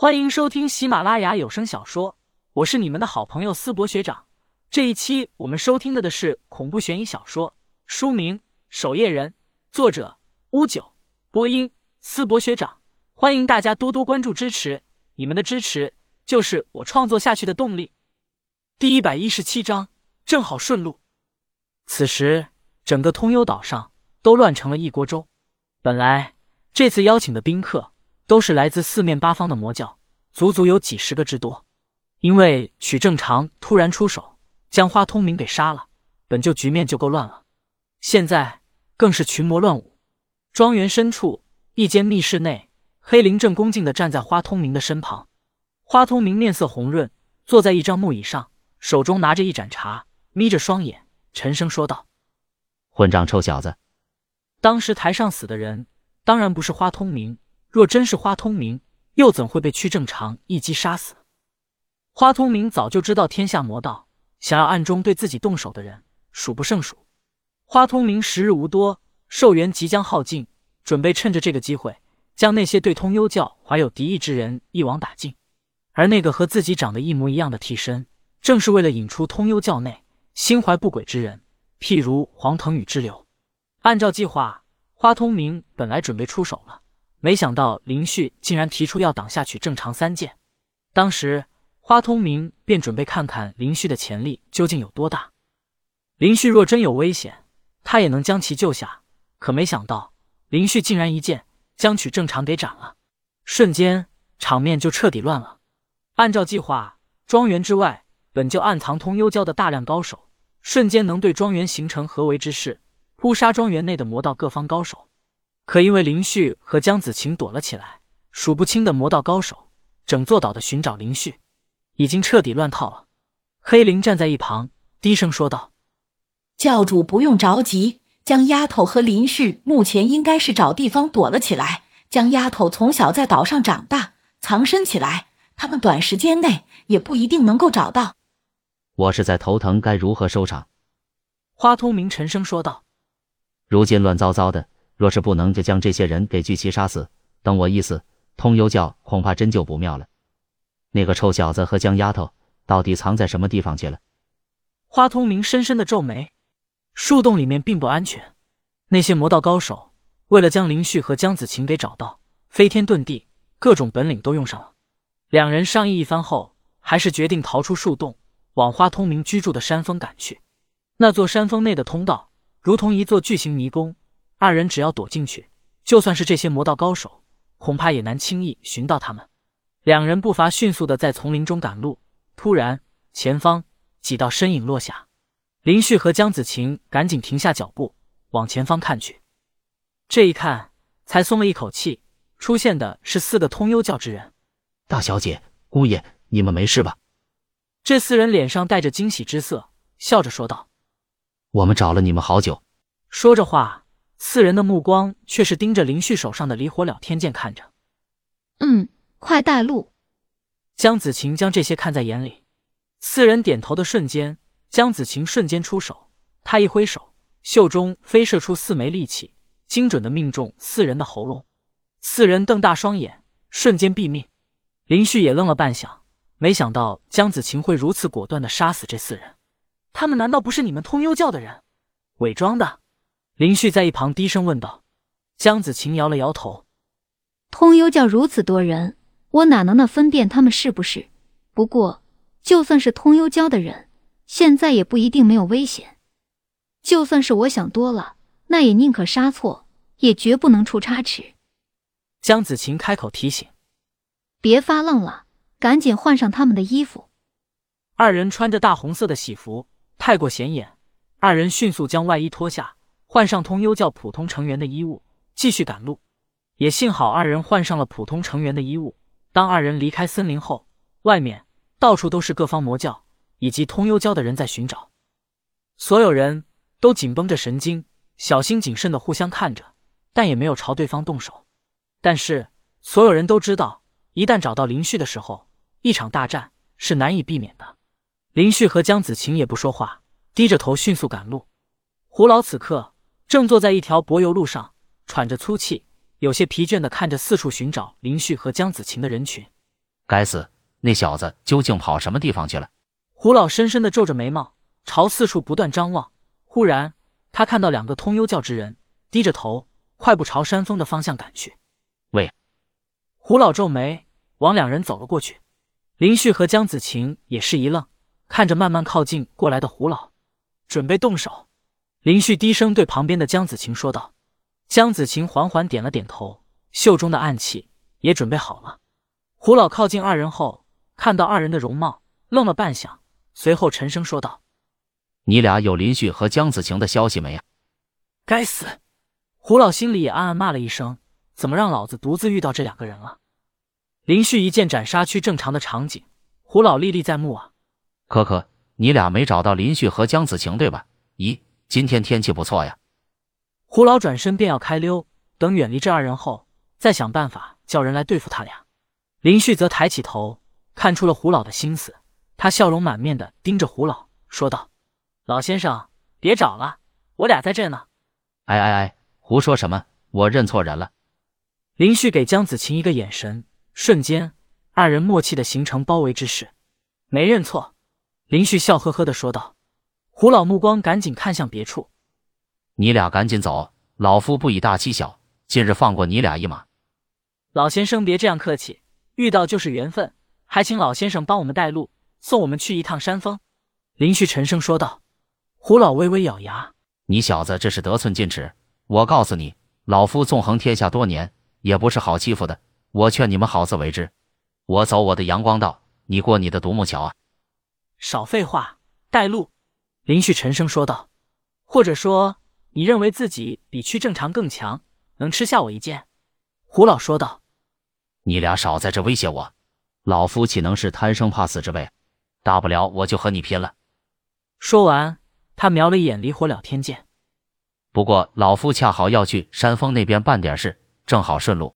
欢迎收听喜马拉雅有声小说，我是你们的好朋友思博学长。这一期我们收听的的是恐怖悬疑小说，书名《守夜人》，作者乌九，播音思博学长。欢迎大家多多关注支持，你们的支持就是我创作下去的动力。第一百一十七章，正好顺路。此时，整个通幽岛上都乱成了一锅粥。本来这次邀请的宾客。都是来自四面八方的魔教，足足有几十个之多。因为许正常突然出手，将花通明给杀了，本就局面就够乱了，现在更是群魔乱舞。庄园深处一间密室内，黑灵正恭敬地站在花通明的身旁。花通明面色红润，坐在一张木椅上，手中拿着一盏茶，眯着双眼，沉声说道：“混账臭小子！当时台上死的人，当然不是花通明。”若真是花通明，又怎会被屈正常一击杀死？花通明早就知道天下魔道想要暗中对自己动手的人数不胜数。花通明时日无多，寿元即将耗尽，准备趁着这个机会将那些对通幽教怀有敌意之人一网打尽。而那个和自己长得一模一样的替身，正是为了引出通幽教内心怀不轨之人，譬如黄腾宇之流。按照计划，花通明本来准备出手了。没想到林旭竟然提出要挡下去正常三剑，当时花通明便准备看看林旭的潜力究竟有多大。林旭若真有危险，他也能将其救下。可没想到林旭竟然一剑将曲正常给斩了，瞬间场面就彻底乱了。按照计划，庄园之外本就暗藏通幽教的大量高手，瞬间能对庄园形成合围之势，扑杀庄园内的魔道各方高手。可因为林旭和江子晴躲了起来，数不清的魔道高手整座岛的寻找林旭，已经彻底乱套了。黑灵站在一旁，低声说道：“教主不用着急，江丫头和林旭目前应该是找地方躲了起来。江丫头从小在岛上长大，藏身起来，他们短时间内也不一定能够找到。”我是在头疼，该如何收场？花通明沉声说道：“如今乱糟糟的。”若是不能就将这些人给聚齐杀死，等我一死，通幽教恐怕真就不妙了。那个臭小子和江丫头到底藏在什么地方去了？花通明深深的皱眉。树洞里面并不安全，那些魔道高手为了将林旭和江子晴给找到，飞天遁地，各种本领都用上了。两人商议一番后，还是决定逃出树洞，往花通明居住的山峰赶去。那座山峰内的通道如同一座巨型迷宫。二人只要躲进去，就算是这些魔道高手，恐怕也难轻易寻到他们。两人步伐迅速的在丛林中赶路，突然前方几道身影落下，林旭和江子晴赶紧停下脚步，往前方看去。这一看，才松了一口气。出现的是四个通幽教之人。大小姐、姑爷，你们没事吧？这四人脸上带着惊喜之色，笑着说道：“我们找了你们好久。”说着话。四人的目光却是盯着林旭手上的离火了天剑看着。嗯，快带路。江子晴将这些看在眼里。四人点头的瞬间，江子晴瞬间出手，他一挥手，袖中飞射出四枚利器，精准的命中四人的喉咙。四人瞪大双眼，瞬间毙命。林旭也愣了半晌，没想到江子晴会如此果断的杀死这四人。他们难道不是你们通幽教的人？伪装的？林旭在一旁低声问道：“江子晴摇了摇头，通幽教如此多人，我哪能那分辨他们是不是？不过，就算是通幽教的人，现在也不一定没有危险。就算是我想多了，那也宁可杀错，也绝不能出差池。”江子晴开口提醒：“别发愣了，赶紧换上他们的衣服。”二人穿着大红色的喜服，太过显眼。二人迅速将外衣脱下。换上通幽教普通成员的衣物，继续赶路。也幸好二人换上了普通成员的衣物。当二人离开森林后，外面到处都是各方魔教以及通幽教的人在寻找。所有人都紧绷着神经，小心谨慎的互相看着，但也没有朝对方动手。但是所有人都知道，一旦找到林旭的时候，一场大战是难以避免的。林旭和江子晴也不说话，低着头迅速赶路。胡老此刻。正坐在一条柏油路上，喘着粗气，有些疲倦的看着四处寻找林旭和江子晴的人群。该死，那小子究竟跑什么地方去了？胡老深深的皱着眉毛，朝四处不断张望。忽然，他看到两个通幽教之人低着头，快步朝山峰的方向赶去。喂！胡老皱眉，往两人走了过去。林旭和江子晴也是一愣，看着慢慢靠近过来的胡老，准备动手。林旭低声对旁边的江子晴说道。江子晴缓缓点了点头，袖中的暗器也准备好了。胡老靠近二人后，看到二人的容貌，愣了半晌，随后沉声说道：“你俩有林旭和江子晴的消息没啊？”该死！胡老心里也暗暗骂了一声：“怎么让老子独自遇到这两个人了？”林旭一剑斩杀区正常的场景，胡老历历在目啊。可可，你俩没找到林旭和江子晴对吧？咦，今天天气不错呀。胡老转身便要开溜，等远离这二人后，再想办法叫人来对付他俩。林旭则抬起头，看出了胡老的心思，他笑容满面的盯着胡老，说道：“老先生，别找了，我俩在这呢。”哎哎哎，胡说什么？我认错人了。林旭给江子晴一个眼神，瞬间，二人默契的形成包围之势。没认错，林旭笑呵呵的说道。胡老目光赶紧看向别处。你俩赶紧走，老夫不以大欺小，今日放过你俩一马。老先生别这样客气，遇到就是缘分，还请老先生帮我们带路，送我们去一趟山峰。林旭沉声说道。胡老微微咬牙：“你小子这是得寸进尺！我告诉你，老夫纵横天下多年，也不是好欺负的。我劝你们好自为之。我走我的阳光道，你过你的独木桥啊！”少废话，带路。林旭沉声说道：“或者说。”你认为自己比屈正常更强，能吃下我一剑？胡老说道。你俩少在这威胁我，老夫岂能是贪生怕死之辈？大不了我就和你拼了。说完，他瞄了一眼离火了天剑。不过老夫恰好要去山峰那边办点事，正好顺路。